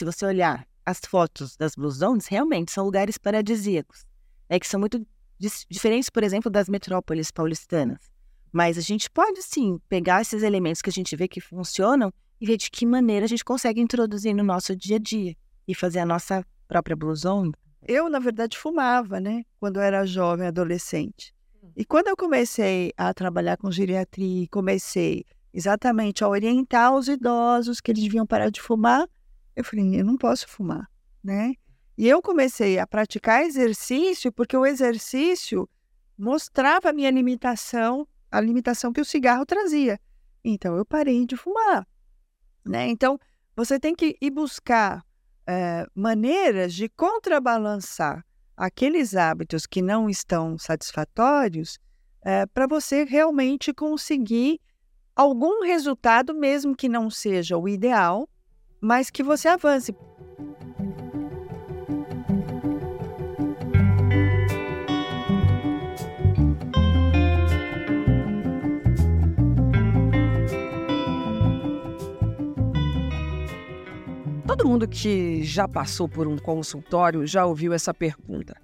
se você olhar as fotos das Blue Zones, realmente são lugares paradisíacos, né, que são muito diferentes, por exemplo, das metrópoles paulistanas. Mas a gente pode sim pegar esses elementos que a gente vê que funcionam e ver de que maneira a gente consegue introduzir no nosso dia a dia e fazer a nossa própria Blue Zone. Eu, na verdade, fumava, né? Quando eu era jovem, adolescente. Hum. E quando eu comecei a trabalhar com geriatria, comecei exatamente a orientar os idosos que eles deviam parar de fumar, eu falei, eu não posso fumar, né? E eu comecei a praticar exercício porque o exercício mostrava a minha limitação, a limitação que o cigarro trazia. Então eu parei de fumar, né? Então você tem que ir buscar é, maneiras de contrabalançar aqueles hábitos que não estão satisfatórios é, para você realmente conseguir algum resultado, mesmo que não seja o ideal, mas que você avance. Todo mundo que já passou por um consultório já ouviu essa pergunta.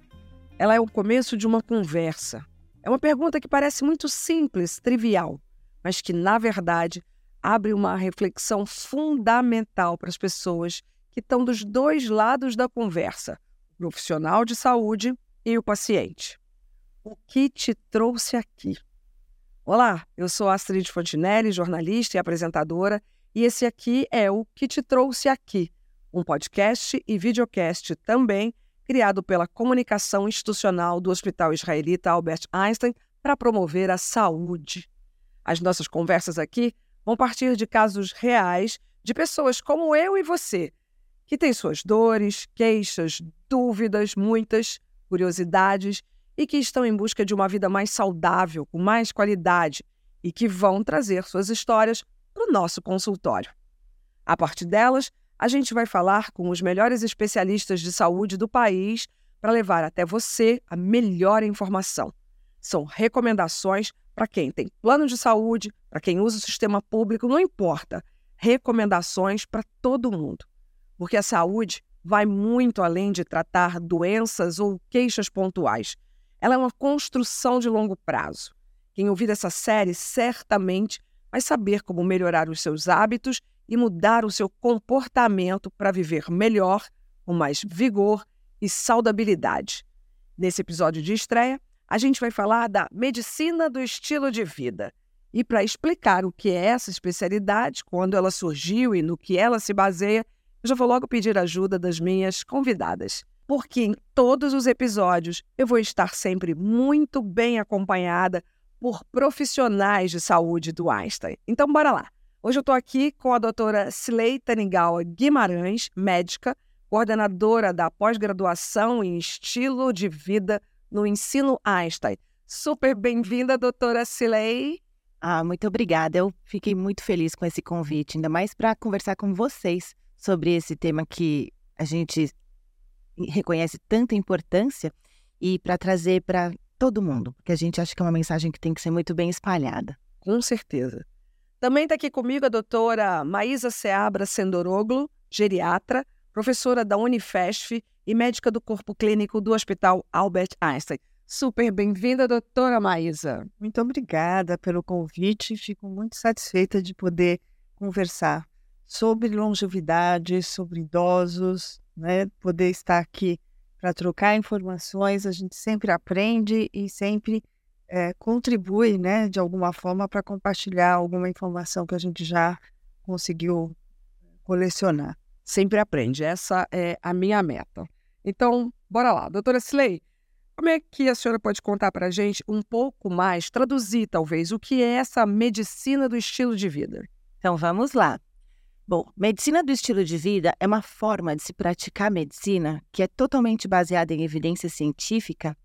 Ela é o começo de uma conversa. É uma pergunta que parece muito simples, trivial, mas que, na verdade, abre uma reflexão fundamental para as pessoas que estão dos dois lados da conversa, o profissional de saúde e o paciente. O que te trouxe aqui? Olá, eu sou Astrid Fontinelli, jornalista e apresentadora, e esse aqui é o Que Te Trouxe Aqui, um podcast e videocast também criado pela comunicação institucional do Hospital Israelita Albert Einstein para promover a saúde. As nossas conversas aqui vão partir de casos reais de pessoas como eu e você, que têm suas dores, queixas, dúvidas, muitas curiosidades e que estão em busca de uma vida mais saudável, com mais qualidade e que vão trazer suas histórias para o nosso consultório. A partir delas, a gente vai falar com os melhores especialistas de saúde do país para levar até você a melhor informação. São recomendações para quem tem plano de saúde, para quem usa o sistema público, não importa. Recomendações para todo mundo. Porque a saúde vai muito além de tratar doenças ou queixas pontuais. Ela é uma construção de longo prazo. Quem ouvir essa série certamente vai saber como melhorar os seus hábitos e mudar o seu comportamento para viver melhor, com mais vigor e saudabilidade. Nesse episódio de estreia, a gente vai falar da medicina do estilo de vida. E para explicar o que é essa especialidade, quando ela surgiu e no que ela se baseia, eu já vou logo pedir ajuda das minhas convidadas. Porque em todos os episódios eu vou estar sempre muito bem acompanhada por profissionais de saúde do Einstein. Então, bora lá. Hoje eu estou aqui com a doutora Sley Tanigawa Guimarães, médica, coordenadora da pós-graduação em estilo de vida no ensino Einstein. Super bem-vinda, doutora Silei. Ah, muito obrigada. Eu fiquei muito feliz com esse convite, ainda mais para conversar com vocês sobre esse tema que a gente reconhece tanta importância e para trazer para todo mundo, porque a gente acha que é uma mensagem que tem que ser muito bem espalhada. Com certeza. Também está aqui comigo a doutora Maísa Seabra Sendoroglu, geriatra, professora da Unifesf e médica do corpo clínico do Hospital Albert Einstein. Super bem-vinda, doutora Maísa. Muito obrigada pelo convite. Fico muito satisfeita de poder conversar sobre longevidade, sobre idosos, né? poder estar aqui para trocar informações. A gente sempre aprende e sempre é, contribui, né, de alguma forma, para compartilhar alguma informação que a gente já conseguiu colecionar. Sempre aprende, essa é a minha meta. Então, bora lá. Doutora Slay, como é que a senhora pode contar para a gente um pouco mais, traduzir talvez, o que é essa medicina do estilo de vida? Então, vamos lá. Bom, medicina do estilo de vida é uma forma de se praticar medicina que é totalmente baseada em evidência científica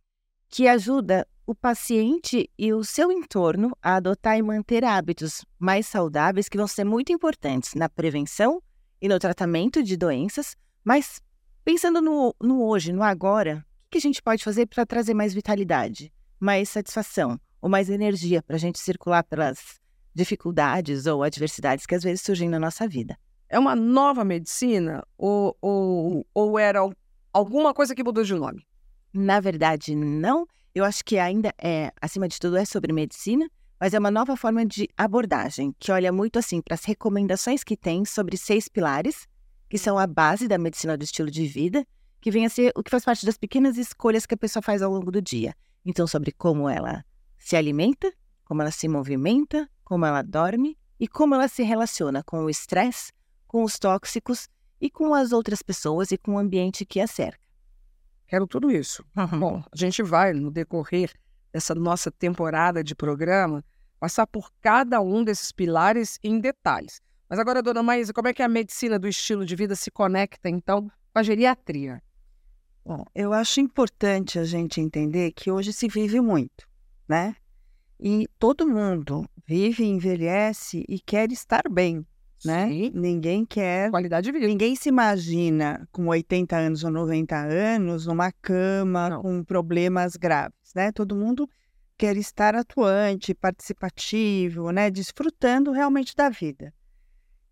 que ajuda o paciente e o seu entorno a adotar e manter hábitos mais saudáveis que vão ser muito importantes na prevenção e no tratamento de doenças, mas Pensando no, no hoje, no agora, o que a gente pode fazer para trazer mais vitalidade, mais satisfação ou mais energia para a gente circular pelas dificuldades ou adversidades que às vezes surgem na nossa vida? É uma nova medicina ou, ou, ou era alguma coisa que mudou de nome? Na verdade, não. Eu acho que ainda é, acima de tudo, é sobre medicina, mas é uma nova forma de abordagem que olha muito assim para as recomendações que tem sobre seis pilares, que são a base da medicina do estilo de vida, que vem a ser o que faz parte das pequenas escolhas que a pessoa faz ao longo do dia. Então, sobre como ela se alimenta, como ela se movimenta, como ela dorme e como ela se relaciona com o estresse, com os tóxicos e com as outras pessoas e com o ambiente que a cerca. Quero tudo isso. Bom, a gente vai, no decorrer dessa nossa temporada de programa, passar por cada um desses pilares em detalhes. Mas agora, dona Maísa, como é que a medicina do estilo de vida se conecta, então, com a geriatria? Bom, eu acho importante a gente entender que hoje se vive muito, né? E todo mundo vive, envelhece e quer estar bem né? Sim. Ninguém quer. Qualidade de vida. Ninguém se imagina com 80 anos ou 90 anos numa cama Não. com problemas graves, né? Todo mundo quer estar atuante, participativo, né? Desfrutando realmente da vida.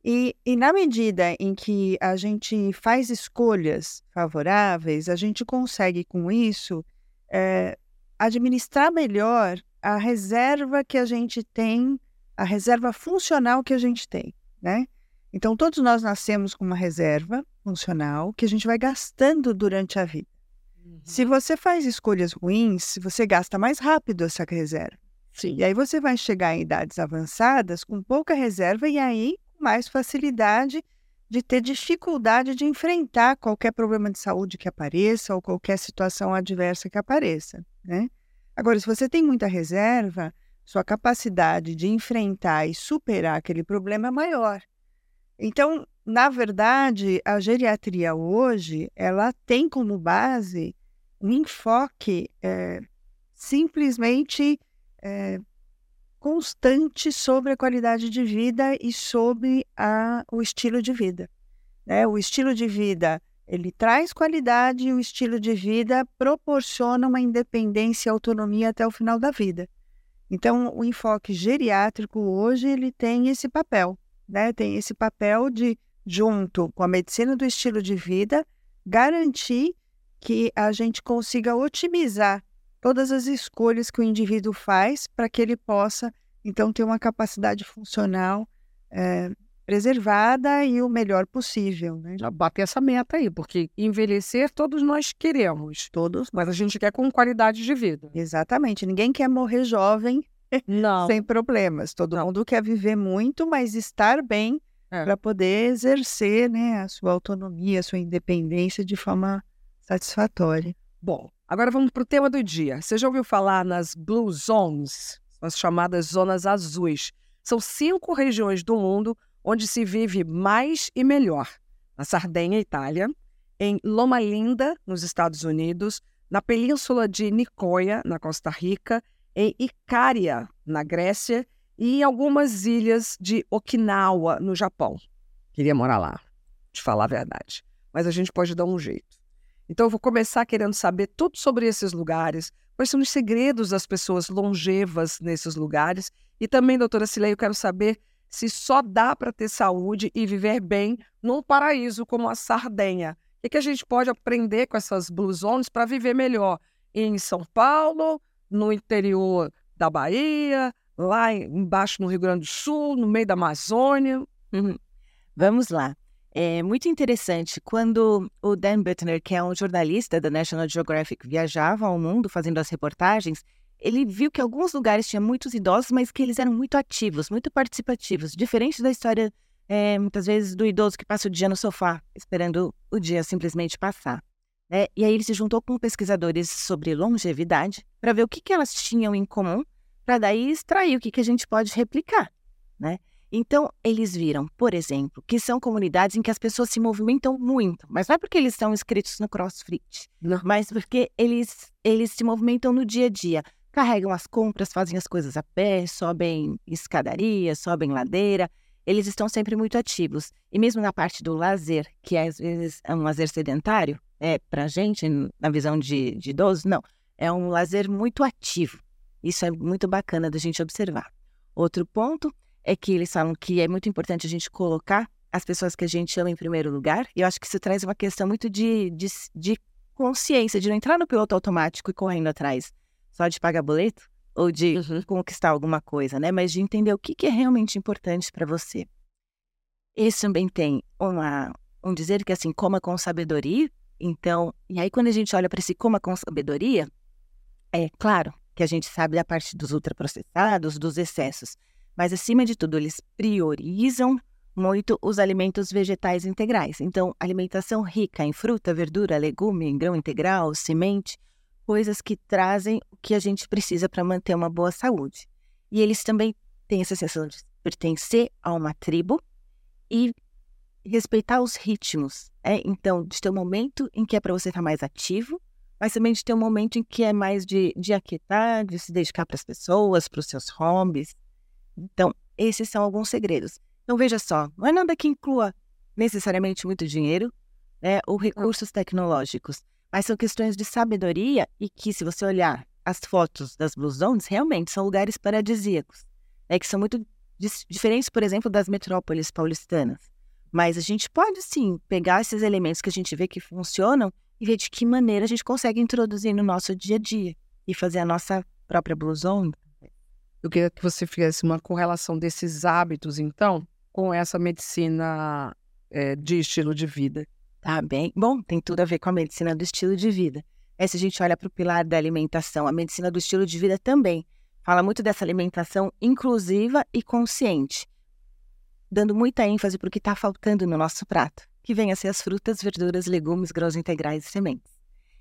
E, e na medida em que a gente faz escolhas favoráveis, a gente consegue com isso é, administrar melhor a reserva que a gente tem, a reserva funcional que a gente tem né? Então, todos nós nascemos com uma reserva funcional que a gente vai gastando durante a vida. Uhum. Se você faz escolhas ruins, você gasta mais rápido essa reserva. Sim. E aí você vai chegar em idades avançadas com pouca reserva e aí mais facilidade de ter dificuldade de enfrentar qualquer problema de saúde que apareça ou qualquer situação adversa que apareça, né? Agora, se você tem muita reserva, sua capacidade de enfrentar e superar aquele problema é maior. Então, na verdade, a geriatria hoje ela tem como base um enfoque é, simplesmente é, constante sobre a qualidade de vida e sobre a, o estilo de vida. Né? O estilo de vida ele traz qualidade e o estilo de vida proporciona uma independência e autonomia até o final da vida. Então, o enfoque geriátrico hoje ele tem esse papel, né? Tem esse papel de, junto com a medicina do estilo de vida, garantir que a gente consiga otimizar todas as escolhas que o indivíduo faz para que ele possa, então, ter uma capacidade funcional é, preservada e o melhor possível. Né? Já bater essa meta aí, porque envelhecer todos nós queremos. Todos. Mas a gente quer com qualidade de vida. Exatamente. Ninguém quer morrer jovem Não. sem problemas. Todo Não. mundo quer viver muito, mas estar bem é. para poder exercer né, a sua autonomia, a sua independência de forma satisfatória. Bom, agora vamos para o tema do dia. Você já ouviu falar nas Blue Zones, as chamadas zonas azuis? São cinco regiões do mundo onde se vive mais e melhor. Na Sardenha, Itália, em Loma Linda, nos Estados Unidos, na península de Nicoya, na Costa Rica, em Icária, na Grécia, e em algumas ilhas de Okinawa, no Japão. Queria morar lá, de falar a verdade. Mas a gente pode dar um jeito. Então eu vou começar querendo saber tudo sobre esses lugares, quais são os segredos das pessoas longevas nesses lugares. E também, doutora Cileia, eu quero saber se só dá para ter saúde e viver bem num paraíso como a Sardenha. O que, a gente pode aprender com essas Blue Zones para viver melhor em São Paulo, no interior da Bahia, lá embaixo no Rio Grande do Sul, no meio da Amazônia? Uhum. Vamos lá. É muito interessante. Quando o Dan Buttner, que é um jornalista da National Geographic, viajava ao mundo fazendo as reportagens, ele viu que alguns lugares tinham muitos idosos, mas que eles eram muito ativos, muito participativos, diferente da história, é, muitas vezes, do idoso que passa o dia no sofá, esperando o dia simplesmente passar. Né? E aí ele se juntou com pesquisadores sobre longevidade para ver o que, que elas tinham em comum, para daí extrair o que, que a gente pode replicar. Né? Então, eles viram, por exemplo, que são comunidades em que as pessoas se movimentam muito, mas não é porque eles estão inscritos no CrossFit, não. mas porque eles, eles se movimentam no dia a dia carregam as compras, fazem as coisas a pé, sobem escadaria, sobem ladeira. Eles estão sempre muito ativos. E mesmo na parte do lazer, que às vezes é um lazer sedentário, é para gente, na visão de, de idoso, não. É um lazer muito ativo. Isso é muito bacana da gente observar. Outro ponto é que eles falam que é muito importante a gente colocar as pessoas que a gente ama em primeiro lugar. E eu acho que isso traz uma questão muito de, de, de consciência, de não entrar no piloto automático e correndo atrás só de pagar boleto ou de uhum. conquistar alguma coisa, né? Mas de entender o que, que é realmente importante para você. Esse também tem uma, um dizer que assim, coma com sabedoria. Então, e aí quando a gente olha para esse coma com sabedoria, é claro que a gente sabe da parte dos ultraprocessados, dos excessos, mas acima de tudo eles priorizam muito os alimentos vegetais integrais. Então, alimentação rica em fruta, verdura, legume, em grão integral, semente, coisas que trazem o que a gente precisa para manter uma boa saúde. E eles também têm essa sensação de pertencer a uma tribo e respeitar os ritmos. É? Então, de ter um momento em que é para você estar mais ativo, mas também de ter um momento em que é mais de, de aquietar, de se dedicar para as pessoas, para os seus hobbies. Então, esses são alguns segredos. Então, veja só, não é nada que inclua necessariamente muito dinheiro né, ou recursos tecnológicos, mas são questões de sabedoria e que, se você olhar as fotos das Blue Zones, realmente são lugares paradisíacos, né, que são muito diferentes, por exemplo, das metrópoles paulistanas. Mas a gente pode sim pegar esses elementos que a gente vê que funcionam e ver de que maneira a gente consegue introduzir no nosso dia a dia e fazer a nossa própria Blue Zone. Eu queria que você fizesse uma correlação desses hábitos, então, com essa medicina é, de estilo de vida. Tá bem. Bom, tem tudo a ver com a medicina do estilo de vida. É, se a gente olha para o pilar da alimentação, a medicina do estilo de vida também fala muito dessa alimentação inclusiva e consciente, dando muita ênfase para o que está faltando no nosso prato, que vem a ser as frutas, verduras, legumes, grãos integrais e sementes.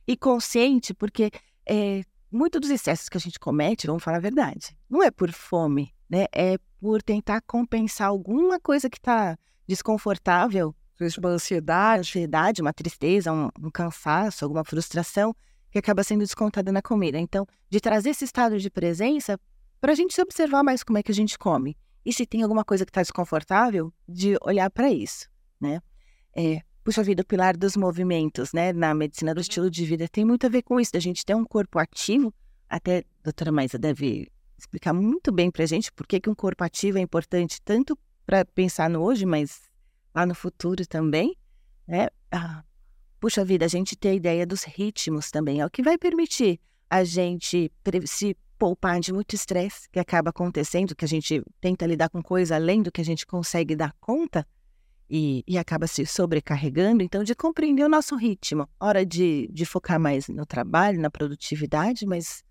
E consciente porque é, muito dos excessos que a gente comete, vamos falar a verdade, não é por fome, né? É por tentar compensar alguma coisa que está desconfortável. Uma ansiedade. Ansiedade, uma tristeza, um, um cansaço, alguma frustração que acaba sendo descontada na comida. Então, de trazer esse estado de presença para a gente se observar mais como é que a gente come. E se tem alguma coisa que está desconfortável, de olhar para isso, né? É, puxa vida, o pilar dos movimentos, né? Na medicina do estilo de vida tem muito a ver com isso, da gente ter um corpo ativo. Até a doutora Maisa deve explicar muito bem para a gente por que, que um corpo ativo é importante tanto para pensar no hoje, mas lá no futuro também, né? Ah, puxa vida, a gente ter a ideia dos ritmos também é o que vai permitir a gente se poupar de muito estresse que acaba acontecendo, que a gente tenta lidar com coisa além do que a gente consegue dar conta e, e acaba se sobrecarregando. Então, de compreender o nosso ritmo, hora de, de focar mais no trabalho, na produtividade, mas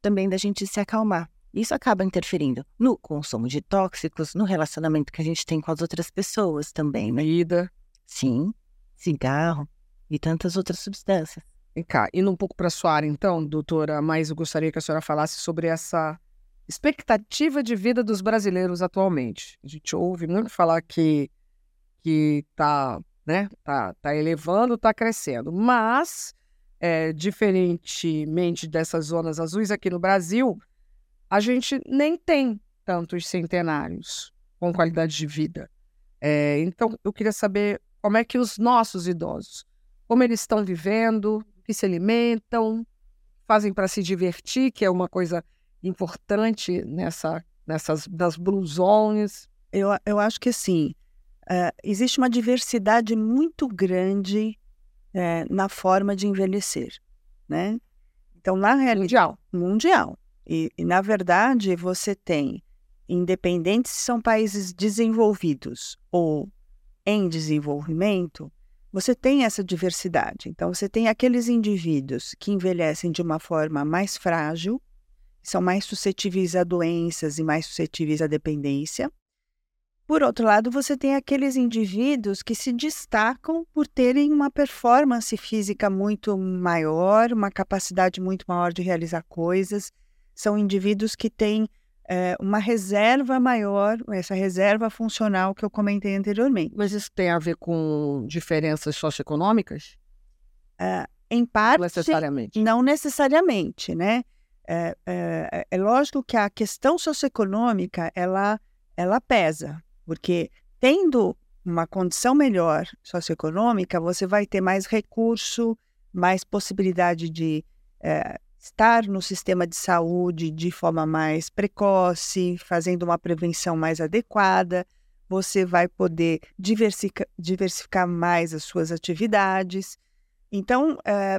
também da gente se acalmar. Isso acaba interferindo no consumo de tóxicos, no relacionamento que a gente tem com as outras pessoas também, né? Vida. Sim, cigarro e tantas outras substâncias. Vem cá, indo um pouco para a sua área, então, doutora, mas eu gostaria que a senhora falasse sobre essa expectativa de vida dos brasileiros atualmente. A gente ouve muito falar que que está né, tá, tá elevando, está crescendo, mas é, diferentemente dessas zonas azuis aqui no Brasil, a gente nem tem tantos centenários com qualidade de vida. É, então, eu queria saber como é que os nossos idosos, como eles estão vivendo, que se alimentam, fazem para se divertir, que é uma coisa importante nessa, nessas nas blue zones. Eu, eu acho que assim, uh, existe uma diversidade muito grande uh, na forma de envelhecer, né? Então, na realidade... Mundial. Mundial. E, e, na verdade, você tem, independente se são países desenvolvidos ou em desenvolvimento, você tem essa diversidade. Então, você tem aqueles indivíduos que envelhecem de uma forma mais frágil, são mais suscetíveis a doenças e mais suscetíveis à dependência. Por outro lado, você tem aqueles indivíduos que se destacam por terem uma performance física muito maior, uma capacidade muito maior de realizar coisas. São indivíduos que têm é, uma reserva maior, essa reserva funcional que eu comentei anteriormente. Mas isso tem a ver com diferenças socioeconômicas? É, em parte, não necessariamente. Não necessariamente, né? É, é, é, lógico que a questão socioeconômica ela, ela pesa, porque tendo uma condição melhor socioeconômica, você vai ter mais recurso, mais possibilidade de é, estar no sistema de saúde de forma mais precoce, fazendo uma prevenção mais adequada. você vai poder diversificar, diversificar mais as suas atividades. Então, é,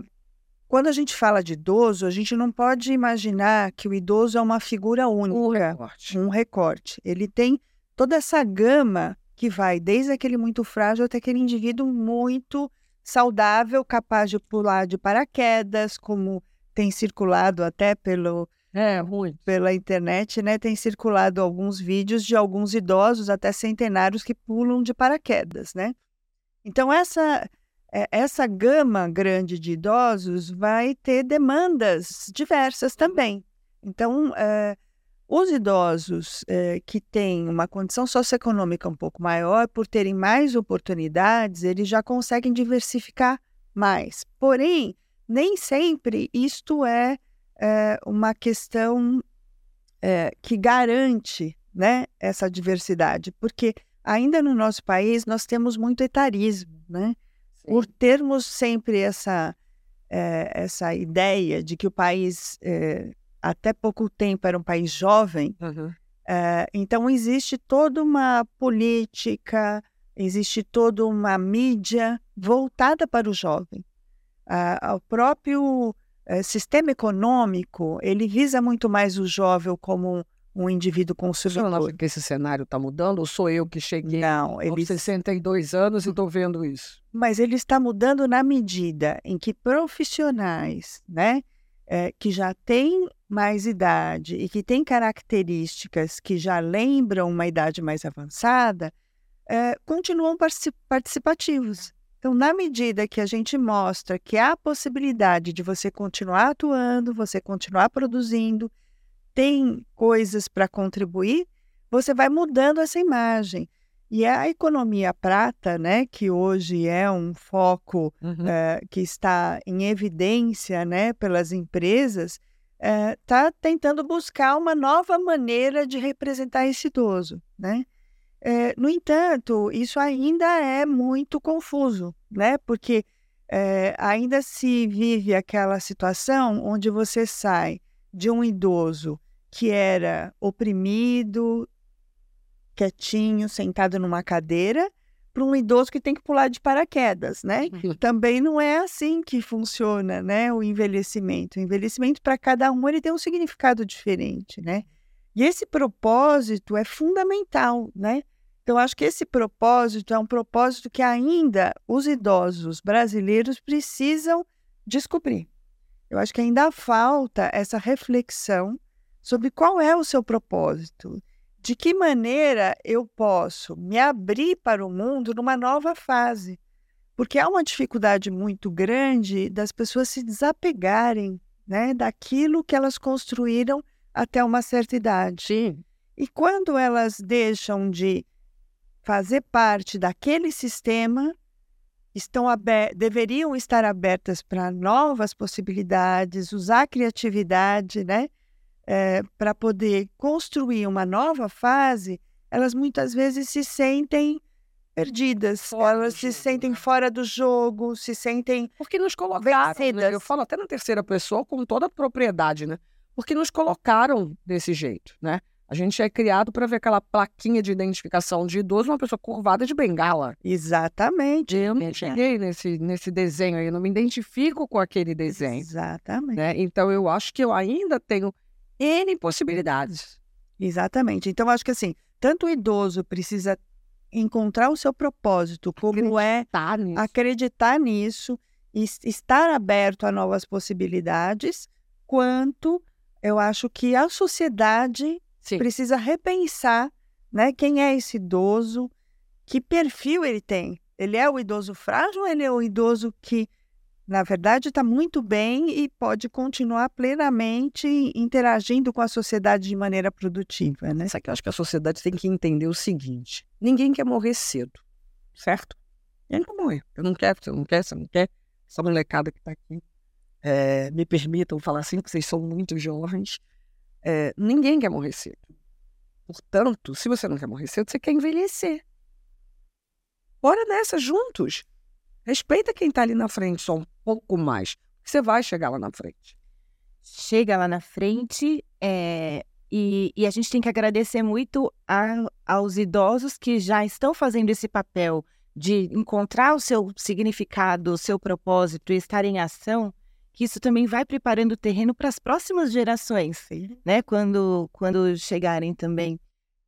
quando a gente fala de idoso, a gente não pode imaginar que o idoso é uma figura única, um recorte. um recorte. Ele tem toda essa gama que vai desde aquele muito frágil até aquele indivíduo muito saudável, capaz de pular de paraquedas, como tem circulado até pelo é, muito. pela internet, né? Tem circulado alguns vídeos de alguns idosos, até centenários, que pulam de paraquedas, né? Então, essa, é, essa gama grande de idosos vai ter demandas diversas também. Então, é, os idosos é, que têm uma condição socioeconômica um pouco maior, por terem mais oportunidades, eles já conseguem diversificar mais. Porém, nem sempre isto é é, uma questão é, que garante né, essa diversidade, porque ainda no nosso país nós temos muito etarismo, né? Sim. Por termos sempre essa, é, essa ideia de que o país, até pouco tempo, era um país jovem, uhum. é, então existe toda uma política, existe toda uma mídia voltada para o jovem. Ah, o próprio é, sistema econômico, ele visa muito mais o jovem como um indivíduo consumidor. Você não que esse cenário está mudando ou sou eu que cheguei não, ele... aos 62 anos e estou vendo isso? Mas ele está mudando na medida em que profissionais né, é, que já têm mais idade e que têm características que já lembram uma idade mais avançada, é, continuam participativos. Então, na medida que a gente mostra que há a possibilidade de você continuar atuando, você continuar produzindo, tem coisas para contribuir, você vai mudando essa imagem. E a economia prata, né, que hoje é um foco uhum. é, que está em evidência né, pelas empresas, está eh, é, tentando buscar uma nova maneira de representar esse idoso. Né? É, no entanto, isso ainda é muito confuso, né? Porque é, ainda se vive aquela situação onde você sai de um idoso que era oprimido, quietinho, sentado numa cadeira, para um idoso que tem que pular de paraquedas, né? Uhum. Também não é assim que funciona, né? O envelhecimento. O envelhecimento para cada um ele tem um significado diferente, né? E esse propósito é fundamental, né? Então, acho que esse propósito é um propósito que ainda os idosos brasileiros precisam descobrir. Eu acho que ainda falta essa reflexão sobre qual é o seu propósito, de que maneira eu posso me abrir para o mundo numa nova fase. Porque há uma dificuldade muito grande das pessoas se desapegarem né, daquilo que elas construíram até uma certa idade. Sim. E quando elas deixam de fazer parte daquele sistema estão deveriam estar abertas para novas possibilidades, usar a criatividade, né, é, para poder construir uma nova fase, elas muitas vezes se sentem perdidas, fora elas se sentem né? fora do jogo, se sentem porque nos colocaram, né? eu falo até na terceira pessoa com toda a propriedade, né? Porque nos colocaram desse jeito, né? A gente é criado para ver aquela plaquinha de identificação de idoso, uma pessoa curvada de bengala. Exatamente. Eu não cheguei nesse, nesse desenho aí, eu não me identifico com aquele desenho. Exatamente. Né? Então eu acho que eu ainda tenho N possibilidades. Exatamente. Então acho que assim, tanto o idoso precisa encontrar o seu propósito, como é acreditar é nisso. acreditar nisso, e estar aberto a novas possibilidades, quanto eu acho que a sociedade Sim. precisa repensar né, quem é esse idoso, que perfil ele tem. Ele é o idoso frágil ou ele é o idoso que, na verdade, está muito bem e pode continuar plenamente interagindo com a sociedade de maneira produtiva, né? Só que eu acho que a sociedade tem que entender o seguinte: ninguém quer morrer cedo, certo? Ninguém quer morrer. Eu não quero, você não quer, você não quer. Essa molecada que está aqui, é, me permitam falar assim, porque vocês são muito jovens. É, ninguém quer morrer cedo. Portanto, se você não quer morrer cedo, você quer envelhecer. Bora nessa juntos. Respeita quem está ali na frente só um pouco mais. Você vai chegar lá na frente. Chega lá na frente, é, E, e a gente tem que agradecer muito a, aos idosos que já estão fazendo esse papel de encontrar o seu significado, o seu propósito e estar em ação, que isso também vai preparando o terreno para as próximas gerações, né? Quando, quando chegarem também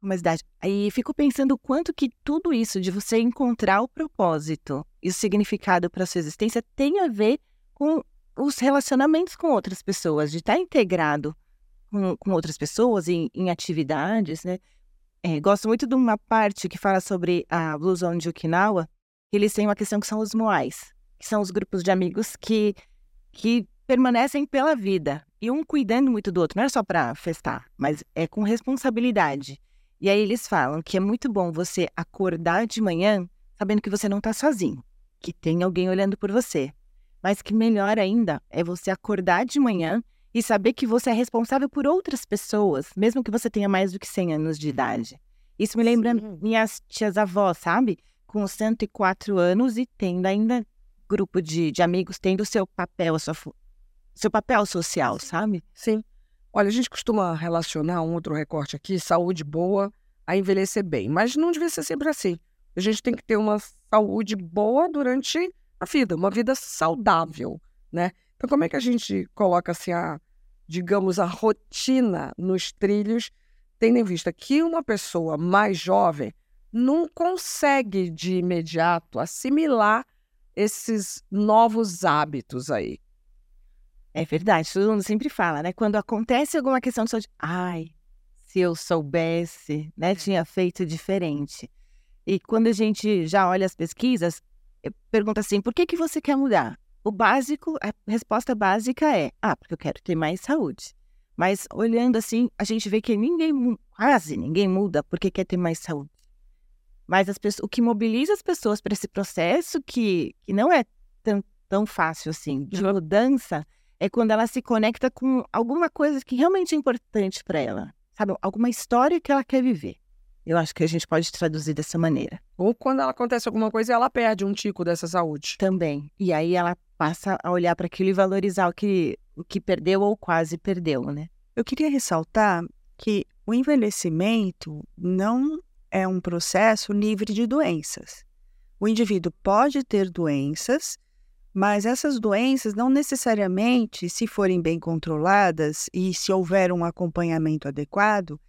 uma idade. Aí fico pensando quanto que tudo isso de você encontrar o propósito e o significado para sua existência tem a ver com os relacionamentos com outras pessoas, de estar integrado com, com outras pessoas em, em atividades, né? É, gosto muito de uma parte que fala sobre a Blue Zone de Okinawa, eles têm uma questão que são os moais, que são os grupos de amigos que, que permanecem pela vida, e um cuidando muito do outro, não é só para festar, mas é com responsabilidade. E aí eles falam que é muito bom você acordar de manhã sabendo que você não está sozinho, que tem alguém olhando por você. Mas que melhor ainda é você acordar de manhã e saber que você é responsável por outras pessoas, mesmo que você tenha mais do que 100 anos de idade. Isso me lembra Sim. minhas tias avós, sabe? Com 104 anos e tendo ainda grupo de, de amigos, tendo seu papel, sua, seu papel social, sabe? Sim. Olha, a gente costuma relacionar um outro recorte aqui, saúde boa, a envelhecer bem, mas não devia ser sempre assim. A gente tem que ter uma saúde boa durante a vida, uma vida saudável, né? Então, como é que a gente coloca assim a, digamos, a rotina nos trilhos, tendo em vista que uma pessoa mais jovem não consegue de imediato assimilar esses novos hábitos aí? É verdade, todo mundo sempre fala, né? Quando acontece alguma questão de saúde, ai, se eu soubesse, né, é. tinha feito diferente. E quando a gente já olha as pesquisas, pergunta assim, por que, que você quer mudar? O básico, a resposta básica é: ah, porque eu quero ter mais saúde. Mas olhando assim, a gente vê que ninguém, quase ninguém muda porque quer ter mais saúde. Mas as pessoas, o que mobiliza as pessoas para esse processo, que, que não é tão, tão fácil assim, de mudança, é quando ela se conecta com alguma coisa que realmente é importante para ela. Sabe? Alguma história que ela quer viver. Eu acho que a gente pode traduzir dessa maneira. Ou quando ela acontece alguma coisa e ela perde um tico dessa saúde. Também. E aí ela passa a olhar para aquilo e valorizar o que, o que perdeu ou quase perdeu, né? Eu queria ressaltar que o envelhecimento não é um processo livre de doenças. O indivíduo pode ter doenças, mas essas doenças não necessariamente, se forem bem controladas e se houver um acompanhamento adequado,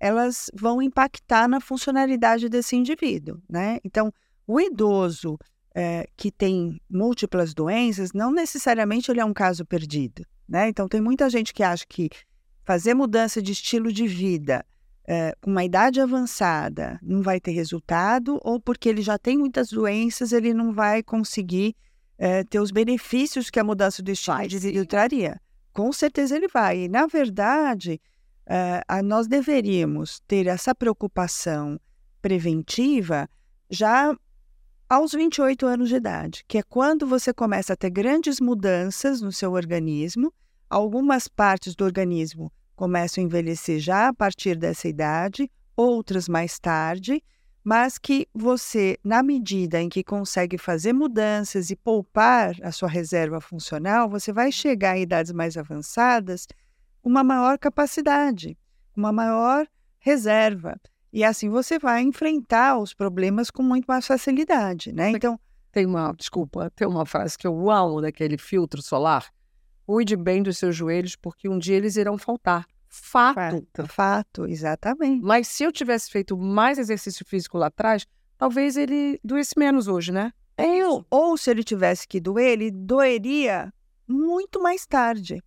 elas vão impactar na funcionalidade desse indivíduo, né? Então, o idoso é, que tem múltiplas doenças, não necessariamente ele é um caso perdido, né? Então, tem muita gente que acha que fazer mudança de estilo de vida é, com uma idade avançada não vai ter resultado, ou porque ele já tem muitas doenças, ele não vai conseguir é, ter os benefícios que a mudança do estilo de vida traria. Com certeza ele vai. E, na verdade, uh, nós deveríamos ter essa preocupação preventiva já aos 28 anos de idade, que é quando você começa a ter grandes mudanças no seu organismo, algumas partes do organismo começam a envelhecer já a partir dessa idade, outras mais tarde, mas que você, na medida em que consegue fazer mudanças e poupar a sua reserva funcional, você vai chegar em idades mais avançadas uma maior capacidade, uma maior reserva. E assim você vai enfrentar os problemas com muito mais facilidade, né? Então, tem uma, desculpa, tem uma frase que eu amo daquele filtro solar. Cuide bem dos seus joelhos, porque um dia eles irão faltar. Fato. Fato, fato exatamente. Mas se eu tivesse feito mais exercício físico lá atrás, talvez ele doesse menos hoje, né? Eu, ou se ele tivesse que doer, ele doeria muito mais tarde.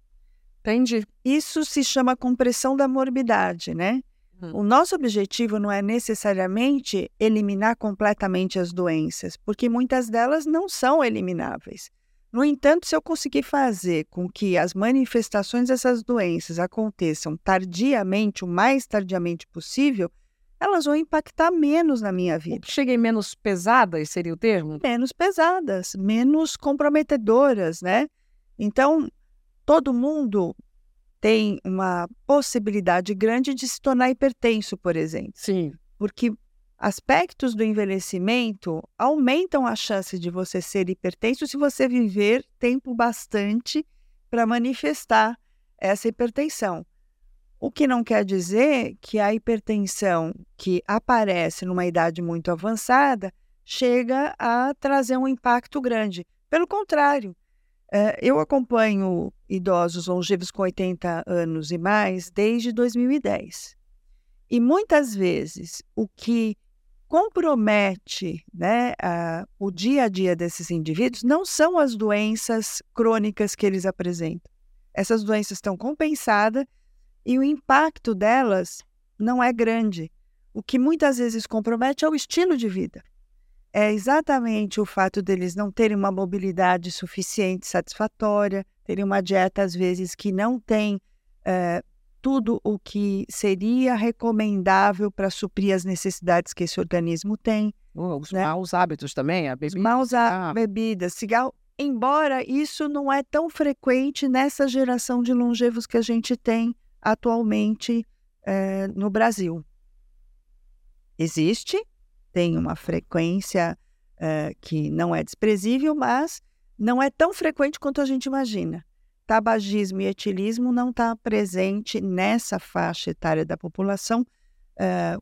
Entendi. Isso se chama compressão da morbidade, né? Hum. O nosso objetivo não é necessariamente eliminar completamente as doenças, porque muitas delas não são elimináveis. No entanto, se eu conseguir fazer com que as manifestações dessas doenças aconteçam tardiamente, o mais tardiamente possível, elas vão impactar menos na minha vida. Cheguei menos pesadas, seria o termo? Menos pesadas, menos comprometedoras, né? Então, todo mundo tem uma possibilidade grande de se tornar hipertenso, por exemplo. Sim. Porque aspectos do envelhecimento aumentam a chance de você ser hipertenso se você viver tempo bastante para manifestar essa hipertensão. O que não quer dizer que a hipertensão que aparece numa idade muito avançada chega a trazer um impacto grande. Pelo contrário, eh, eu acompanho idosos longevos com 80 anos e mais desde 2010. E muitas vezes o que compromete né, a, o dia a dia desses indivíduos não são as doenças crônicas que eles apresentam. Essas doenças estão compensadas e o impacto delas não é grande. O que muitas vezes compromete é o estilo de vida. É exatamente o fato deles não terem uma mobilidade suficiente, satisfatória, terem uma dieta, às vezes, que não tem é, tudo o que seria recomendável para suprir as necessidades que esse organismo tem. Oh, os né? maus hábitos também, a bebida. Os maus ah. bebidas, cigarro. Embora isso não é tão frequente nessa geração de longevos que a gente tem atualmente é, no Brasil. Existe, tem uma frequência é, que não é desprezível, mas não é tão frequente quanto a gente imagina tabagismo e etilismo não está presente nessa faixa etária da população uh,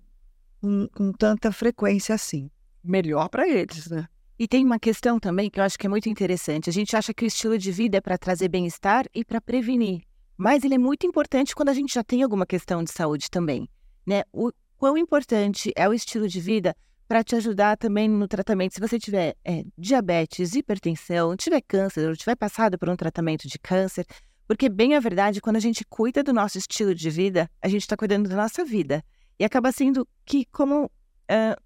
com, com tanta frequência assim. Melhor para eles, né? E tem uma questão também que eu acho que é muito interessante. A gente acha que o estilo de vida é para trazer bem-estar e para prevenir, mas ele é muito importante quando a gente já tem alguma questão de saúde também, né? O quão importante é o estilo de vida para te ajudar também no tratamento. Se você tiver é, diabetes, hipertensão, tiver câncer ou tiver passado por um tratamento de câncer, porque bem a verdade, quando a gente cuida do nosso estilo de vida, a gente está cuidando da nossa vida. E acaba sendo que como uh,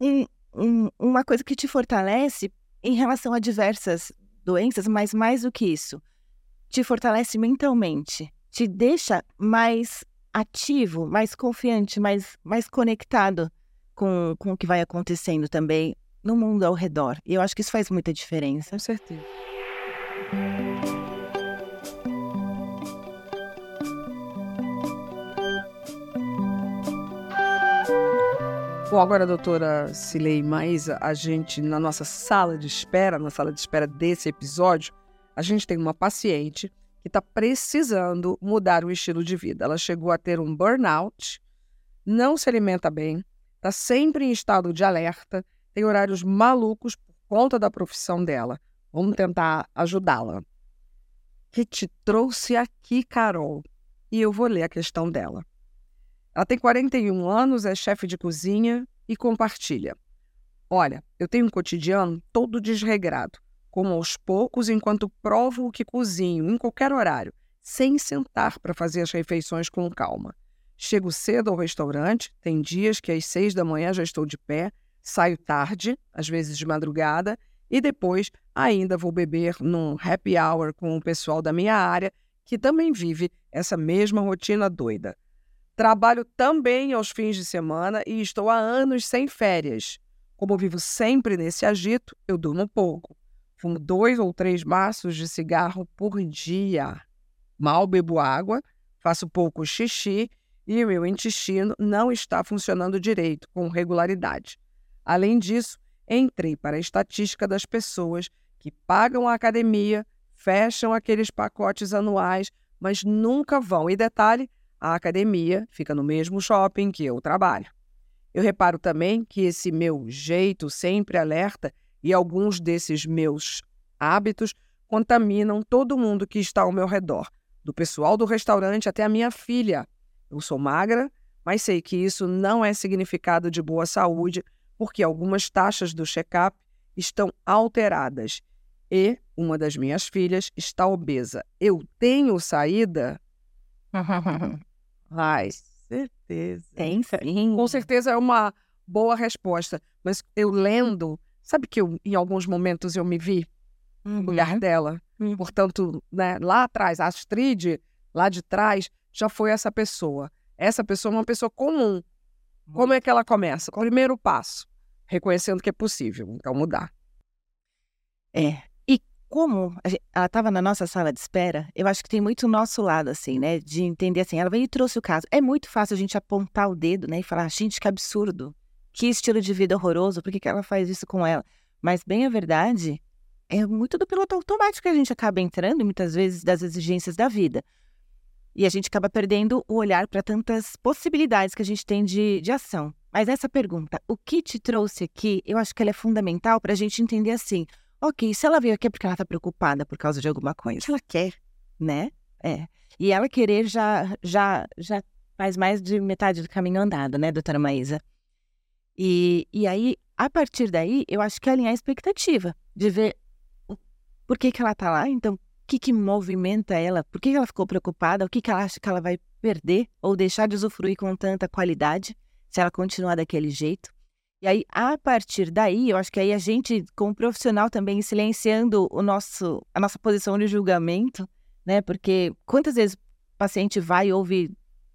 um, um, uma coisa que te fortalece em relação a diversas doenças, mas mais do que isso, te fortalece mentalmente, te deixa mais ativo, mais confiante, mais, mais conectado com, com o que vai acontecendo também no mundo ao redor. E eu acho que isso faz muita diferença. Com certeza. Bom, agora, doutora Cilei Maísa, a gente, na nossa sala de espera, na sala de espera desse episódio, a gente tem uma paciente que está precisando mudar o estilo de vida. Ela chegou a ter um burnout, não se alimenta bem, está sempre em estado de alerta, tem horários malucos por conta da profissão dela. Vamos tentar ajudá-la. Que te trouxe aqui, Carol? E eu vou ler a questão dela. Ela tem 41 anos, é chefe de cozinha e compartilha. Olha, eu tenho um cotidiano todo desregrado, como aos poucos enquanto provo o que cozinho em qualquer horário, sem sentar para fazer as refeições com calma. Chego cedo ao restaurante, tem dias que às seis da manhã já estou de pé, saio tarde, às vezes de madrugada, e depois ainda vou beber num happy hour com o pessoal da minha área, que também vive essa mesma rotina doida. Trabalho também aos fins de semana e estou há anos sem férias. Como vivo sempre nesse agito, eu durmo pouco. Fumo dois ou três maços de cigarro por dia. Mal bebo água, faço pouco xixi e o meu intestino não está funcionando direito, com regularidade. Além disso, entrei para a estatística das pessoas que pagam a academia, fecham aqueles pacotes anuais, mas nunca vão. E detalhe, a academia fica no mesmo shopping que eu trabalho. Eu reparo também que esse meu jeito sempre alerta e alguns desses meus hábitos contaminam todo mundo que está ao meu redor, do pessoal do restaurante até a minha filha, eu sou magra, mas sei que isso não é significado de boa saúde, porque algumas taxas do check-up estão alteradas e uma das minhas filhas está obesa. Eu tenho saída? Ai, certeza. Tem sim. Com certeza é uma boa resposta. Mas eu lendo, sabe que eu, em alguns momentos eu me vi uhum. dela? Uhum. Portanto, né, lá atrás, a Astrid, lá de trás, já foi essa pessoa. Essa pessoa é uma pessoa comum. Como é que ela começa? Primeiro passo, reconhecendo que é possível, então mudar. É. E como ela estava na nossa sala de espera, eu acho que tem muito o nosso lado, assim, né? De entender assim, ela veio e trouxe o caso. É muito fácil a gente apontar o dedo, né? E falar, gente, que absurdo. Que estilo de vida horroroso, por que, que ela faz isso com ela? Mas, bem a verdade, é muito do piloto automático que a gente acaba entrando, muitas vezes, das exigências da vida. E a gente acaba perdendo o olhar para tantas possibilidades que a gente tem de, de ação. Mas essa pergunta, o que te trouxe aqui, eu acho que ela é fundamental para a gente entender assim: ok, se ela veio aqui é porque ela está preocupada por causa de alguma coisa. ela quer. Né? É. E ela querer já, já, já faz mais de metade do caminho andado, né, doutora Maísa? E, e aí, a partir daí, eu acho que é alinhar a expectativa de ver por que, que ela está lá, então, que, que movimenta ela, por que, ela ficou preocupada, o que, que ela acha que ela vai perder ou deixar de usufruir com tanta qualidade se ela continuar daquele jeito. E aí, a partir daí, eu acho que aí a gente, como profissional também, silenciando o nosso, a nossa posição de julgamento, né? Porque quantas vezes o paciente vai e ouve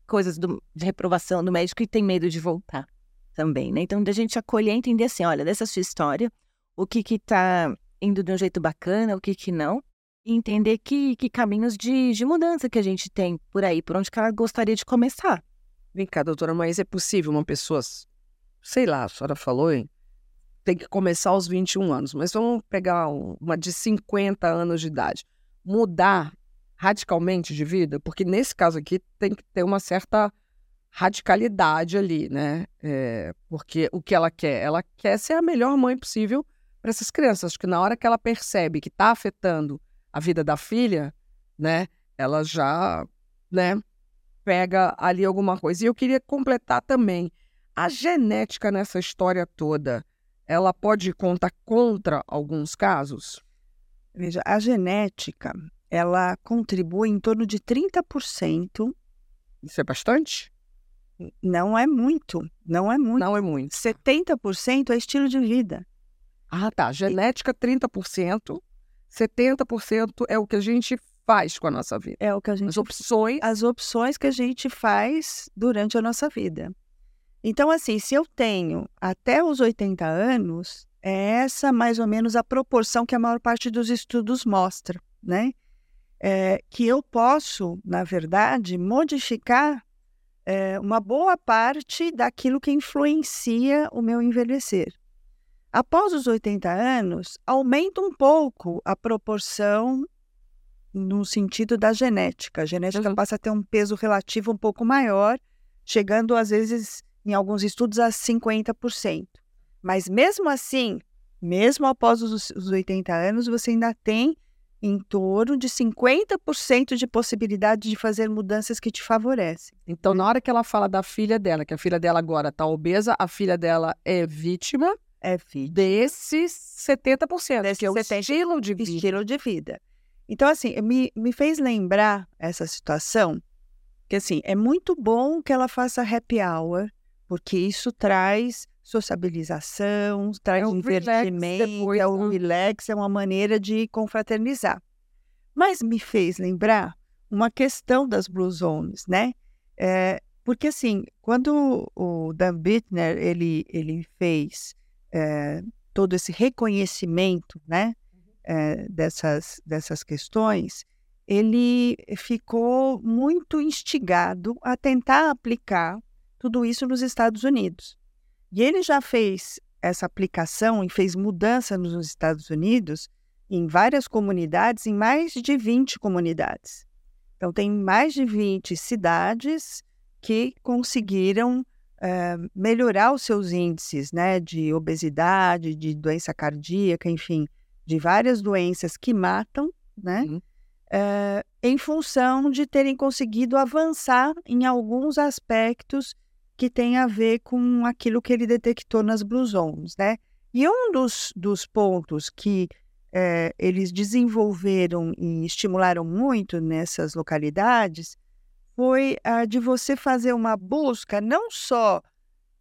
coisas do, de reprovação do médico e tem medo de voltar também, né? Então, da gente acolher e entender assim, olha, dessa sua história, o que que tá indo de um jeito bacana, o que que não, entender que, que caminhos de, de mudança que a gente tem por aí, por onde que ela gostaria de começar. Vem cá, doutora, mas é possível uma pessoa, sei lá, a senhora falou, hein? Tem que começar aos 21 anos, mas vamos pegar uma de 50 anos de idade. Mudar radicalmente de vida, porque nesse caso aqui tem que ter uma certa radicalidade ali, né? É, porque o que ela quer? Ela quer ser a melhor mãe possível para essas crianças. Acho que na hora que ela percebe que está afetando a vida da filha, né? Ela já, né? Pega ali alguma coisa. E eu queria completar também a genética nessa história toda. Ela pode contar contra alguns casos? Veja, a genética ela contribui em torno de 30%. Isso é bastante? Não é muito, não é muito. Não é muito. 70% é estilo de vida. Ah, tá. Genética 30%, 70% é o que a gente faz com a nossa vida. É o que a gente As opções, as opções que a gente faz durante a nossa vida. Então, assim, se eu tenho até os 80 anos, é essa mais ou menos a proporção que a maior parte dos estudos mostra, né? é, que eu posso, na verdade, modificar é, uma boa parte daquilo que influencia o meu envelhecer. Após os 80 anos, aumenta um pouco a proporção no sentido da genética. A genética uhum. passa a ter um peso relativo um pouco maior, chegando às vezes, em alguns estudos, a 50%. Mas mesmo assim, mesmo após os, os 80 anos, você ainda tem em torno de 50% de possibilidade de fazer mudanças que te favorecem. Então, na hora que ela fala da filha dela, que a filha dela agora está obesa, a filha dela é vítima é vítima. desses 70%, Desse que é o 70, estilo de vida. Estilo de vida. Então, assim, me, me fez lembrar essa situação, que assim, é muito bom que ela faça happy hour, porque isso traz sociabilização, traz é um divertimento, é um relax, é uma maneira de confraternizar. Mas me fez lembrar uma questão das Blue Zones, né? É, porque assim, quando o Dan Bittner ele, ele fez é, todo esse reconhecimento, né, é, dessas, dessas questões, ele ficou muito instigado a tentar aplicar tudo isso nos Estados Unidos. E ele já fez essa aplicação e fez mudança nos Estados Unidos em várias comunidades, em mais de 20 comunidades. Então, tem mais de 20 cidades que conseguiram é, melhorar os seus índices né, de obesidade, de doença cardíaca, enfim, de várias doenças que matam, né, uhum. em função de terem conseguido avançar em alguns aspectos que tem a ver com aquilo que ele detectou nas Blue Zones, né? E um dos, dos pontos que é, eles desenvolveram e estimularam muito nessas localidades foi a de você fazer uma busca não só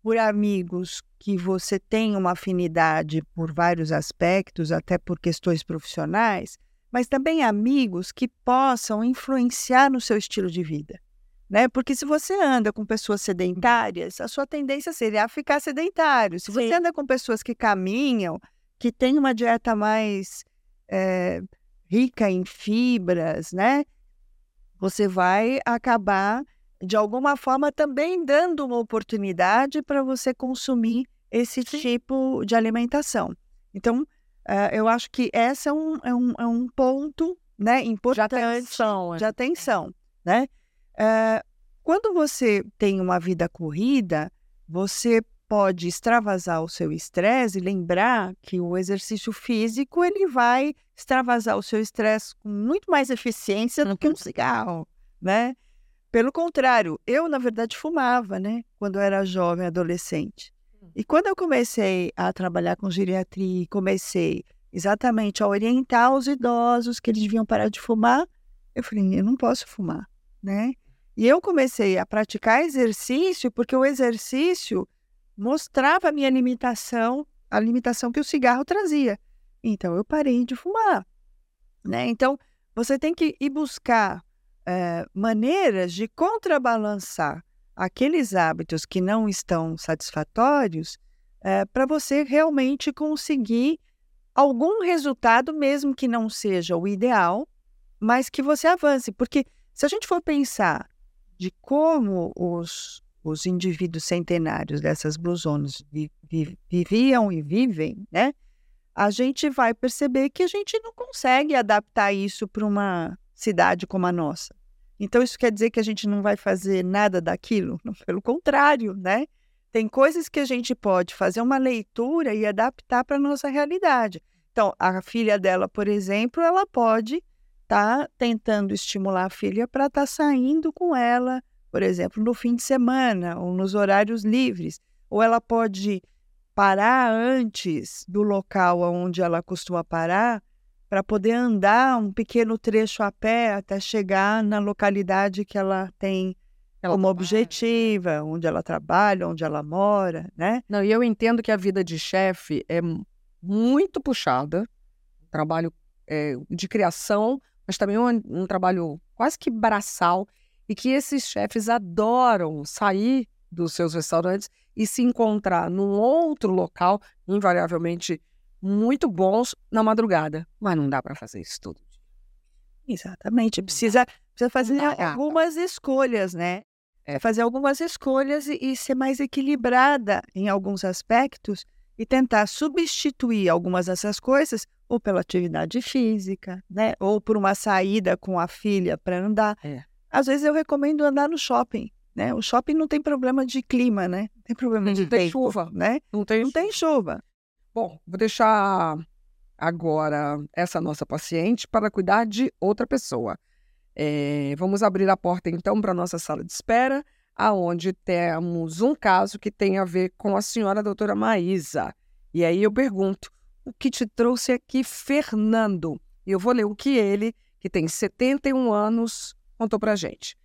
por amigos que você tem uma afinidade por vários aspectos, até por questões profissionais, mas também amigos que possam influenciar no seu estilo de vida né? Porque se você anda com pessoas sedentárias, a sua tendência seria ficar sedentário. Se você Sim. anda com pessoas que caminham, que têm uma dieta mais é, rica em fibras, né? Você vai acabar, de alguma forma, também dando uma oportunidade para você consumir esse Sim. tipo de alimentação. Então, uh, eu acho que esse é um, é um, é um ponto né, importante de atenção, de atenção né? É, quando você tem uma vida corrida, você pode extravasar o seu estresse e lembrar que o exercício físico ele vai extravasar o seu estresse com muito mais eficiência do que um cigarro, né? Pelo contrário, eu na verdade fumava, né, quando eu era jovem, adolescente. E quando eu comecei a trabalhar com geriatria, comecei exatamente a orientar os idosos que eles deviam parar de fumar, eu falei, eu não posso fumar, né? E eu comecei a praticar exercício porque o exercício mostrava a minha limitação, a limitação que o cigarro trazia. Então eu parei de fumar, né? Então você tem que ir buscar é, maneiras de contrabalançar aqueles hábitos que não estão satisfatórios é, para você realmente conseguir algum resultado, mesmo que não seja o ideal, mas que você avance. Porque se a gente for pensar de como os, os indivíduos centenários dessas blue zones vi, vi, viviam e vivem, né? A gente vai perceber que a gente não consegue adaptar isso para uma cidade como a nossa. Então, isso quer dizer que a gente não vai fazer nada daquilo? Não, pelo contrário, né? Tem coisas que a gente pode fazer uma leitura e adaptar para a nossa realidade. Então, a filha dela, por exemplo, ela pode estar tá tentando estimular a filha para estar tá saindo com ela, por exemplo, no fim de semana ou nos horários livres. Ou ela pode parar antes do local onde ela costuma parar para poder andar um pequeno trecho a pé até chegar na localidade que ela tem ela como objetiva, onde ela trabalha, onde ela mora, né? Não, e eu entendo que a vida de chefe é muito puxada, trabalho é, de criação, mas também um, um trabalho quase que braçal, e que esses chefes adoram sair dos seus restaurantes e se encontrar num outro local, invariavelmente muito bons na madrugada. Mas não dá para fazer isso tudo. Exatamente. Precisa, precisa fazer algumas escolhas, né? É. Fazer algumas escolhas e, e ser mais equilibrada em alguns aspectos e tentar substituir algumas dessas coisas ou pela atividade física, né? Ou por uma saída com a filha para andar. É. Às vezes eu recomendo andar no shopping, né? O shopping não tem problema de clima, né? Não tem problema de tem chuva, né? Não tem, não tem chuva. Bom, vou deixar agora essa nossa paciente para cuidar de outra pessoa. É, vamos abrir a porta então para a nossa sala de espera, aonde temos um caso que tem a ver com a senhora doutora Maísa. E aí eu pergunto, o que te trouxe aqui, Fernando? E eu vou ler o que ele, que tem 71 anos, contou para gente.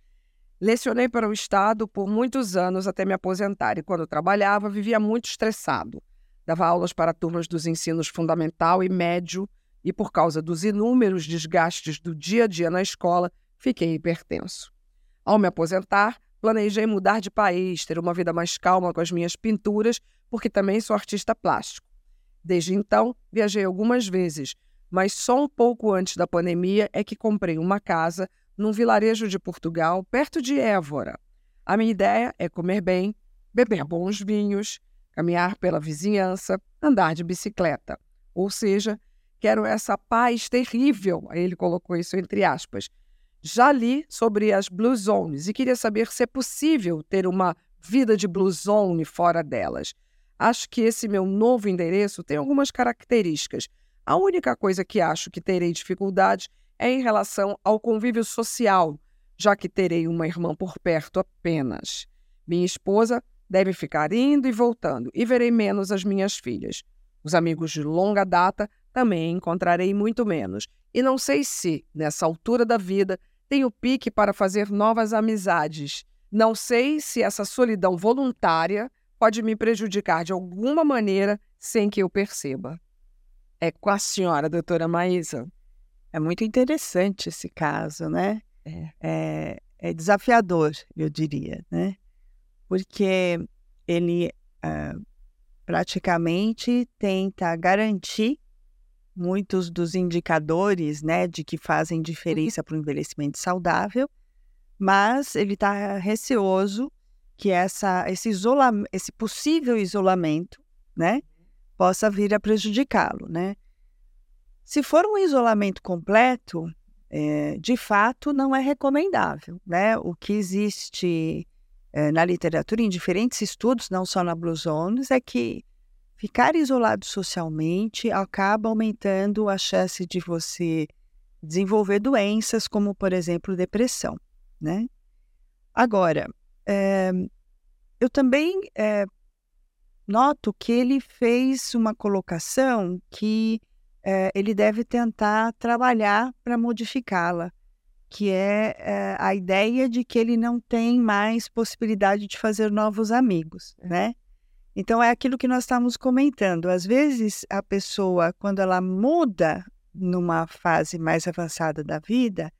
Lecionei para o Estado por muitos anos até me aposentar e, quando trabalhava, vivia muito estressado. Dava aulas para turmas dos ensinos fundamental e médio e, por causa dos inúmeros desgastes do dia a dia na escola, fiquei hipertenso. Ao me aposentar, planejei mudar de país, ter uma vida mais calma com as minhas pinturas, porque também sou artista plástico. Desde então, viajei algumas vezes, mas só um pouco antes da pandemia é que comprei uma casa num vilarejo de Portugal, perto de Évora. A minha ideia é comer bem, beber bons vinhos, caminhar pela vizinhança, andar de bicicleta. Ou seja, quero essa paz terrível, ele colocou isso entre aspas. Já li sobre as Blue Zones e queria saber se é possível ter uma vida de Blue Zone fora delas. Acho que esse meu novo endereço tem algumas características. A única coisa que acho que terei dificuldade é em relação ao convívio social, já que terei uma irmã por perto apenas. Minha esposa deve ficar indo e voltando e verei menos as minhas filhas. Os amigos de longa data também encontrarei muito menos. E não sei se, nessa altura da vida, tenho pique para fazer novas amizades. Não sei se essa solidão voluntária pode me prejudicar de alguma maneira sem que eu perceba. É com a senhora, doutora Maísa. É muito interessante esse caso, né? É, é, é desafiador, eu diria, né? porque ele uh, praticamente tenta garantir muitos dos indicadores né, de que fazem diferença para o envelhecimento saudável, mas ele está receoso que essa, esse, isola, esse possível isolamento né, possa vir a prejudicá-lo. Né? Se for um isolamento completo, é, de fato não é recomendável. Né? O que existe é, na literatura, em diferentes estudos, não só na Blue Zones, é que ficar isolado socialmente acaba aumentando a chance de você desenvolver doenças como, por exemplo, depressão. Né? Agora, é, eu também noto que ele fez uma colocação que é, ele deve tentar trabalhar para modificá-la, que é, é, a ideia de que ele não tem mais possibilidade de fazer novos amigos, é. né? Então é aquilo que nós estamos comentando. Às vezes a pessoa, quando ela muda numa fase mais avançada da vida,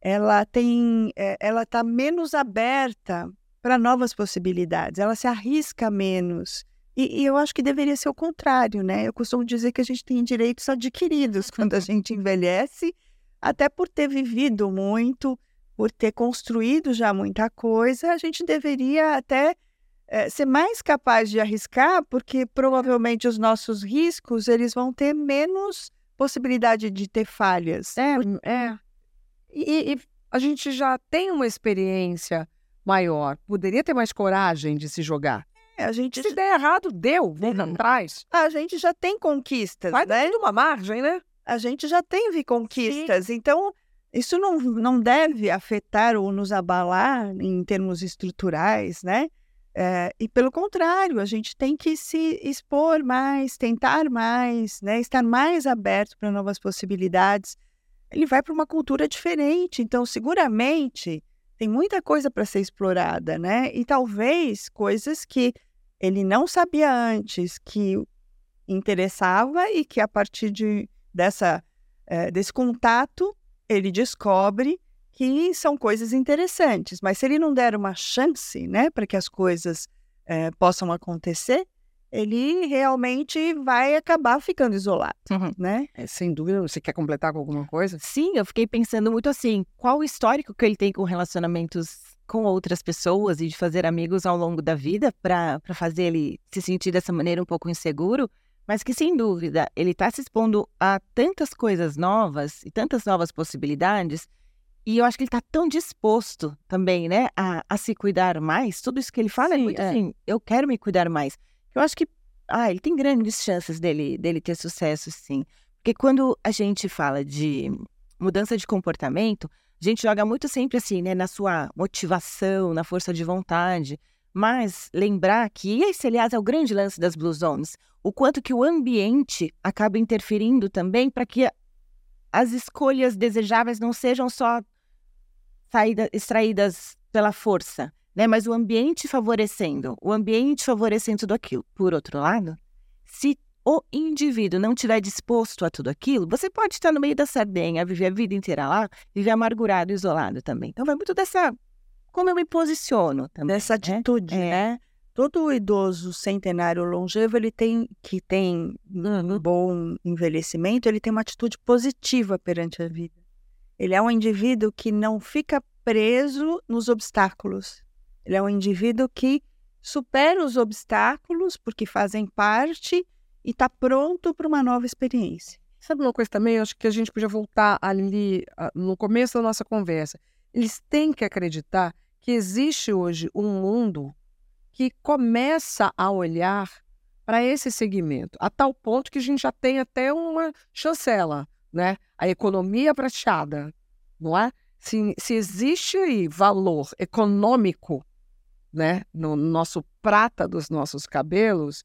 ela tem, é, ela está menos aberta para novas possibilidades. Ela se arrisca menos e, e, eu acho que deveria ser o contrário, né? Eu costumo dizer que a gente tem direitos adquiridos quando a gente envelhece, até por ter vivido muito, por ter construído já muita coisa, a gente deveria até é, ser mais capaz de arriscar, porque provavelmente os nossos riscos eles vão ter menos possibilidade de ter falhas. É, é. E, e a gente já tem uma experiência maior, poderia ter mais coragem de se jogar. É, a gente se der errado, deu, vamos uhum. atrás. A gente já tem conquistas, Vai né? uma margem, né? A gente já teve conquistas, Sim. então isso não, não deve afetar ou nos abalar em termos estruturais, né? É, e pelo contrário, a gente tem que se expor mais, tentar mais, né? estar mais aberto para novas possibilidades. Ele vai para uma cultura diferente, então seguramente tem muita coisa para ser explorada, né? E talvez coisas que ele não sabia antes que interessava e que a partir de, dessa, é, desse contato ele descobre que são coisas interessantes. Mas se ele não der uma chance né, para que as coisas é, possam acontecer, ele realmente vai acabar ficando isolado, uhum. né? É, sem dúvida. Você quer completar com alguma coisa? Sim, eu fiquei pensando muito assim, qual o histórico que ele tem com relacionamentos com outras pessoas e de fazer amigos ao longo da vida para fazer ele se sentir dessa maneira um pouco inseguro, mas que sem dúvida ele está se expondo a tantas coisas novas e tantas novas possibilidades. E eu acho que ele está tão disposto também, né, a, a, se cuidar mais. Tudo isso que ele fala é Sim, é muito é. assim, eu quero me cuidar mais. Eu acho que, ah, ele tem grandes chances dele, dele ter sucesso, sim. Porque quando a gente fala de mudança de comportamento, a gente joga muito sempre assim, né, na sua motivação, na força de vontade. Mas lembrar que esse, aliás, é o grande lance das Blue Zones, o quanto que o ambiente acaba interferindo também para que as escolhas desejáveis não sejam só saída, extraídas pela força, né? Mas o ambiente favorecendo, o ambiente favorecendo tudo aquilo. Por outro lado, se o indivíduo não estiver disposto a tudo aquilo, você pode estar no meio da sardenha, viver a vida inteira lá, viver amargurado, isolado também. Então vai muito dessa como eu me posiciono também. Dessa né? atitude, é. né? Todo idoso centenário longevo, ele tem que tem um bom envelhecimento, ele tem uma atitude positiva perante a vida. Ele é um indivíduo que não fica preso nos obstáculos. Ele é um indivíduo que supera os obstáculos porque fazem parte e está pronto para uma nova experiência. Sabe uma coisa também? Eu acho que a gente podia voltar ali no começo da nossa conversa. Eles têm que acreditar que existe hoje um mundo que começa a olhar para esse segmento, a tal ponto que a gente já tem até uma chancela, né? A economia prateada, não é? Se, se existe valor econômico, né, no nosso prata dos nossos cabelos,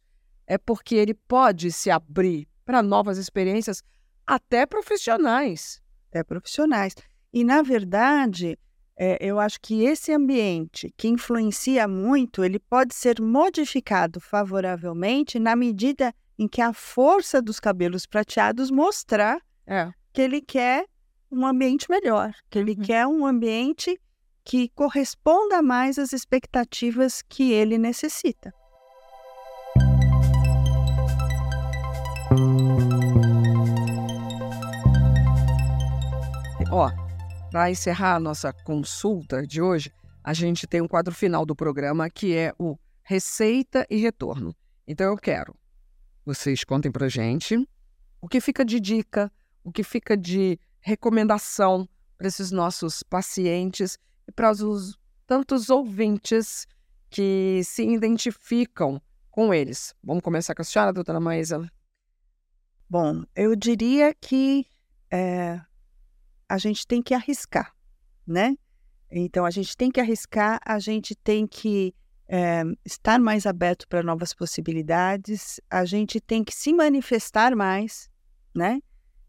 é porque ele pode se abrir para novas experiências, até profissionais. Até profissionais. E, na verdade, é, eu acho que esse ambiente que influencia muito, ele pode ser modificado favoravelmente na medida em que a força dos cabelos prateados mostrar é. que ele quer um ambiente melhor, que ele uhum. quer um ambiente que corresponda mais às expectativas que ele necessita. Ó, para encerrar a nossa consulta de hoje, a gente tem um quadro final do programa que é o Receita e Retorno. Então eu quero vocês contem para gente o que fica de dica, o que fica de recomendação para esses nossos pacientes e para os tantos ouvintes que se identificam com eles? Vamos começar com a senhora, doutora Maísa? Bom, eu diria que é, a gente tem que arriscar, né? Então, a gente tem que arriscar, a gente tem que é, estar mais aberto para novas possibilidades, a gente tem que se manifestar mais, né?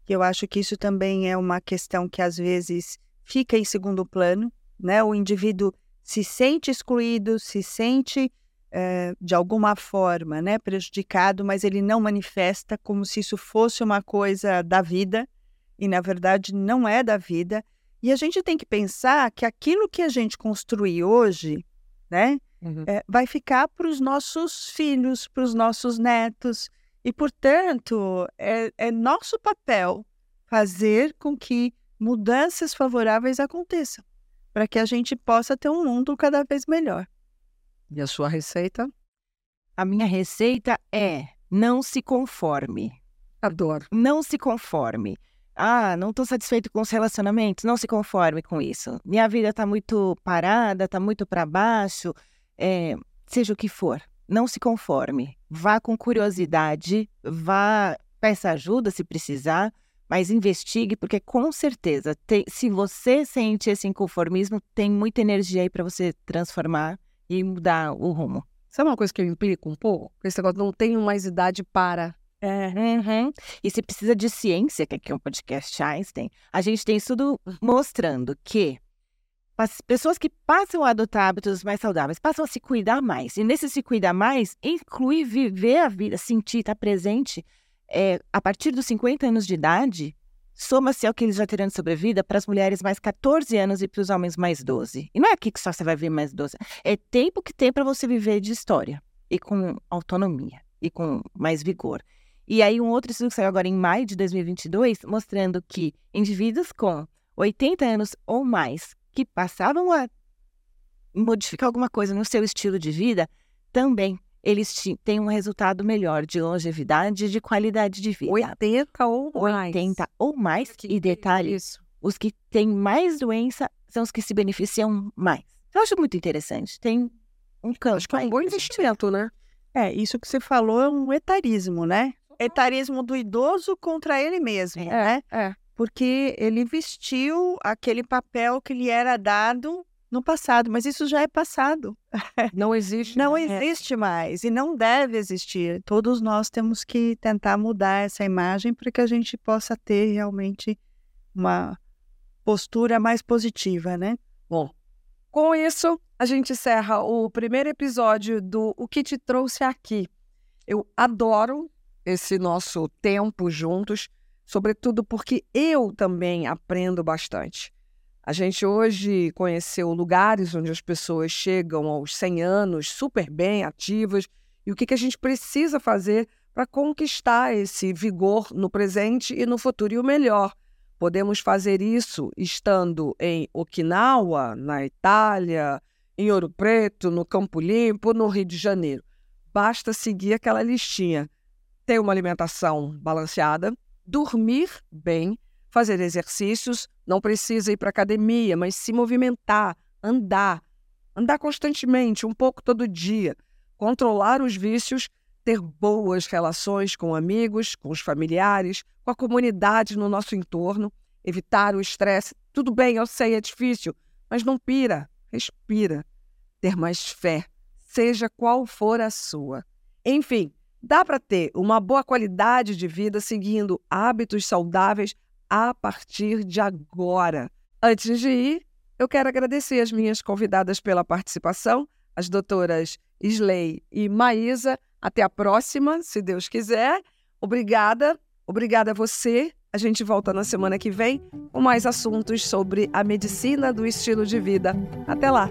Eu acho que isso também é uma questão que às vezes fica em segundo plano, né? O indivíduo se sente excluído, se sente é, de alguma forma, né, prejudicado, mas ele não manifesta como se isso fosse uma coisa da vida e na verdade não é da vida. E a gente tem que pensar que aquilo que a gente construir hoje, né, uhum. é, vai ficar para os nossos filhos, para os nossos netos. E, portanto, é, é nosso papel fazer com que mudanças favoráveis aconteçam, para que a gente possa ter um mundo cada vez melhor. E a sua receita? A minha receita é não se conforme. Adoro. Não se conforme. Ah, não estou satisfeito com os relacionamentos, não se conforme com isso. Minha vida está muito parada, está muito para baixo, é, seja o que for, não se conforme. Vá com curiosidade, vá, peça ajuda se precisar, mas investigue, porque com certeza, tem, se você sente esse inconformismo, tem muita energia aí para você transformar e mudar o rumo. Sabe uma coisa que eu implico um pouco? Esse negócio não tenho mais idade para é, uhum. E se precisa de ciência, que aqui é um podcast Einstein, a gente tem estudo mostrando que as pessoas que passam a adotar hábitos mais saudáveis passam a se cuidar mais. E nesse se cuidar mais, inclui viver a vida, sentir, estar presente. É, a partir dos 50 anos de idade, soma-se ao que eles já terão de sobrevida para as mulheres mais 14 anos e para os homens mais 12. E não é aqui que só você vai viver mais 12. É tempo que tem para você viver de história e com autonomia e com mais vigor. E aí, um outro estudo que saiu agora em maio de 2022, mostrando que indivíduos com 80 anos ou mais que passavam a modificar alguma coisa no seu estilo de vida, também eles têm um resultado melhor de longevidade e de qualidade de vida. 80 ou mais. 80 ou mais. E detalhe, isso. os que têm mais doença são os que se beneficiam mais. Eu acho muito interessante. Tem um campo. Acho que é um bom investimento, né? É, isso que você falou é um etarismo, né? etarismo do idoso contra ele mesmo, é, né? É. Porque ele vestiu aquele papel que lhe era dado no passado, mas isso já é passado. Não existe. não né? existe mais e não deve existir. Todos nós temos que tentar mudar essa imagem para que a gente possa ter realmente uma postura mais positiva, né? Bom, com isso, a gente encerra o primeiro episódio do O que te trouxe aqui. Eu adoro esse nosso tempo juntos, sobretudo porque eu também aprendo bastante. A gente hoje conheceu lugares onde as pessoas chegam aos 100 anos super bem, ativas, e o que, que a gente precisa fazer para conquistar esse vigor no presente e no futuro. E o melhor, podemos fazer isso estando em Okinawa, na Itália, em Ouro Preto, no Campo Limpo, no Rio de Janeiro. Basta seguir aquela listinha ter uma alimentação balanceada, dormir bem, fazer exercícios, não precisa ir para academia, mas se movimentar, andar, andar constantemente, um pouco todo dia, controlar os vícios, ter boas relações com amigos, com os familiares, com a comunidade no nosso entorno, evitar o estresse. Tudo bem, eu sei, é difícil, mas não pira, respira. Ter mais fé, seja qual for a sua. Enfim, Dá para ter uma boa qualidade de vida seguindo hábitos saudáveis a partir de agora. Antes de ir, eu quero agradecer as minhas convidadas pela participação, as doutoras Isley e Maísa. Até a próxima, se Deus quiser. Obrigada, obrigada a você. A gente volta na semana que vem com mais assuntos sobre a medicina do estilo de vida. Até lá!